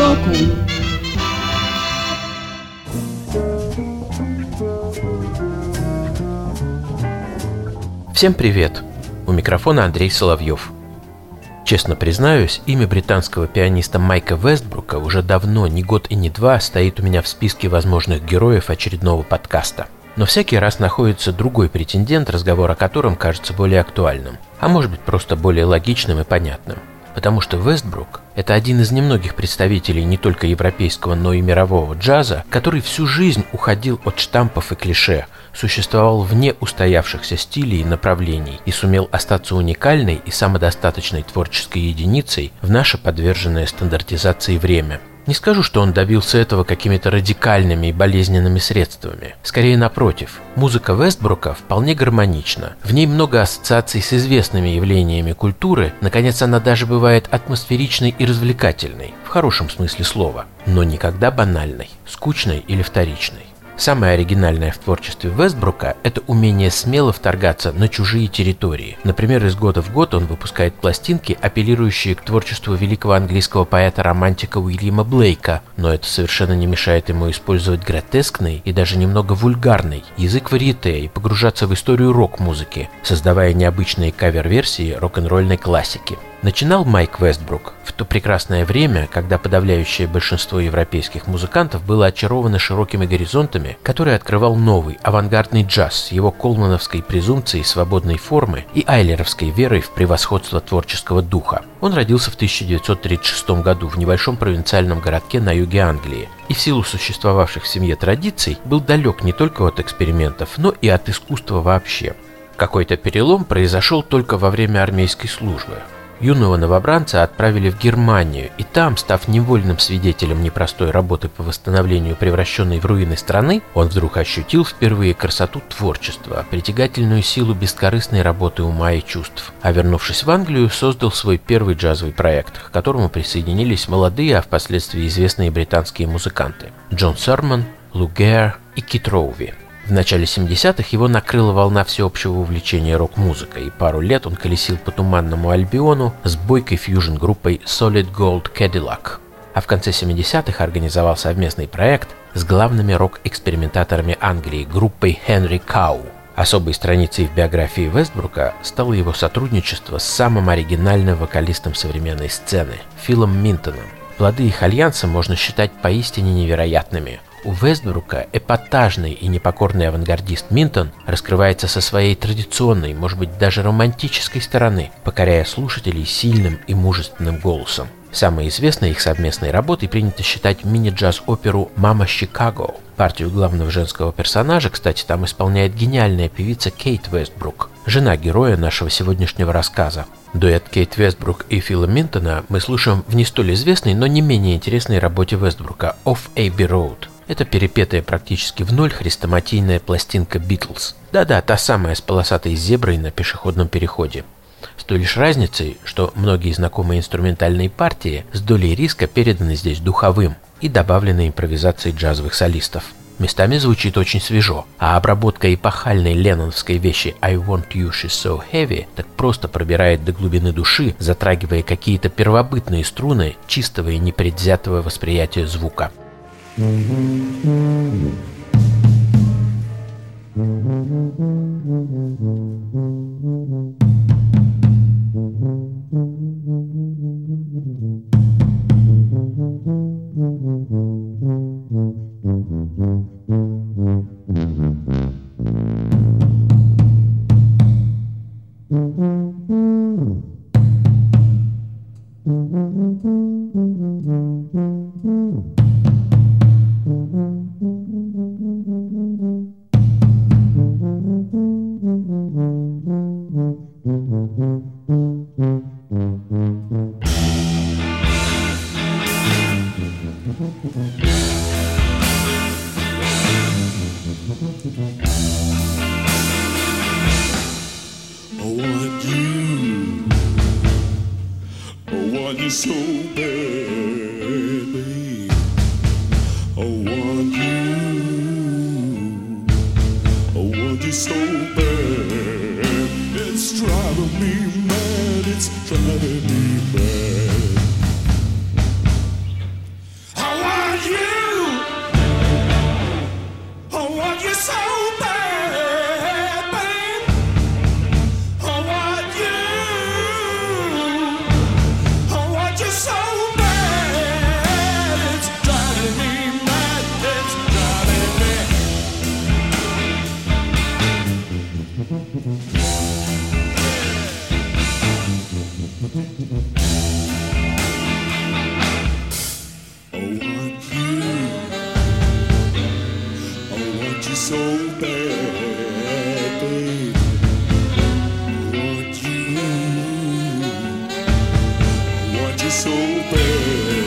Сбоку. Всем привет! У микрофона Андрей Соловьев. Честно признаюсь, имя британского пианиста Майка Вестбрука уже давно, не год и не два, стоит у меня в списке возможных героев очередного подкаста. Но всякий раз находится другой претендент, разговор о котором кажется более актуальным, а может быть просто более логичным и понятным. Потому что Вестбрук – это один из немногих представителей не только европейского, но и мирового джаза, который всю жизнь уходил от штампов и клише, существовал вне устоявшихся стилей и направлений и сумел остаться уникальной и самодостаточной творческой единицей в наше подверженное стандартизации время – не скажу, что он добился этого какими-то радикальными и болезненными средствами. Скорее напротив, музыка Вестбрука вполне гармонична. В ней много ассоциаций с известными явлениями культуры, наконец она даже бывает атмосферичной и развлекательной, в хорошем смысле слова, но никогда банальной, скучной или вторичной. Самое оригинальное в творчестве Вестбрука – это умение смело вторгаться на чужие территории. Например, из года в год он выпускает пластинки, апеллирующие к творчеству великого английского поэта-романтика Уильяма Блейка, но это совершенно не мешает ему использовать гротескный и даже немного вульгарный язык варьете и погружаться в историю рок-музыки, создавая необычные кавер-версии рок-н-ролльной классики. Начинал Майк Вестбрук в то прекрасное время, когда подавляющее большинство европейских музыкантов было очаровано широкими горизонтами, которые открывал новый авангардный джаз с его колмановской презумпцией свободной формы и айлеровской верой в превосходство творческого духа. Он родился в 1936 году в небольшом провинциальном городке на юге Англии и в силу существовавших в семье традиций был далек не только от экспериментов, но и от искусства вообще. Какой-то перелом произошел только во время армейской службы. Юного новобранца отправили в Германию, и там, став невольным свидетелем непростой работы по восстановлению превращенной в руины страны, он вдруг ощутил впервые красоту творчества, притягательную силу бескорыстной работы ума и чувств. А вернувшись в Англию, создал свой первый джазовый проект, к которому присоединились молодые, а впоследствии известные британские музыканты Джон Сорман, Лу Гэр и Кит Роуви. В начале 70-х его накрыла волна всеобщего увлечения рок-музыкой, и пару лет он колесил по туманному Альбиону с бойкой фьюжн-группой Solid Gold Cadillac. А в конце 70-х организовал совместный проект с главными рок-экспериментаторами Англии группой Henry Cow. Особой страницей в биографии Вестбрука стало его сотрудничество с самым оригинальным вокалистом современной сцены – Филом Минтоном. Плоды их альянса можно считать поистине невероятными – у Вестбрука эпатажный и непокорный авангардист Минтон раскрывается со своей традиционной, может быть даже романтической стороны, покоряя слушателей сильным и мужественным голосом. Самой известной их совместной работой принято считать мини-джаз-оперу «Мама Чикаго». Партию главного женского персонажа, кстати, там исполняет гениальная певица Кейт Вестбрук, жена героя нашего сегодняшнего рассказа. Дуэт Кейт Вестбрук и Фила Минтона мы слушаем в не столь известной, но не менее интересной работе Вестбрука «Off Abbey Road». Это перепетая практически в ноль хрестоматийная пластинка «Битлз». Да-да, та самая с полосатой зеброй на пешеходном переходе. С той лишь разницей, что многие знакомые инструментальные партии с долей риска переданы здесь духовым и добавлены импровизацией джазовых солистов. Местами звучит очень свежо, а обработка эпохальной ленноновской вещи «I want you, she's so heavy» так просто пробирает до глубины души, затрагивая какие-то первобытные струны чистого и непредвзятого восприятия звука. Mm-hmm. Oh, so badly. I want you. Oh, I want you so bad. It's driving me mad. It's driving me mad. so bad.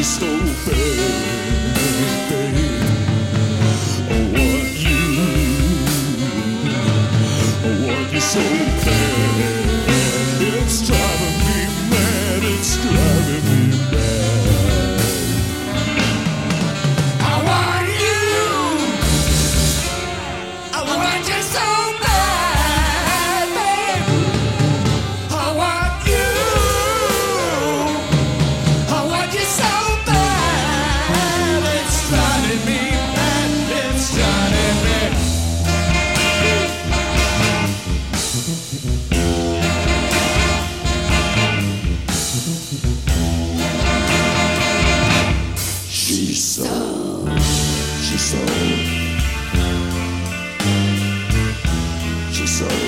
estou bem. soul. She's soul.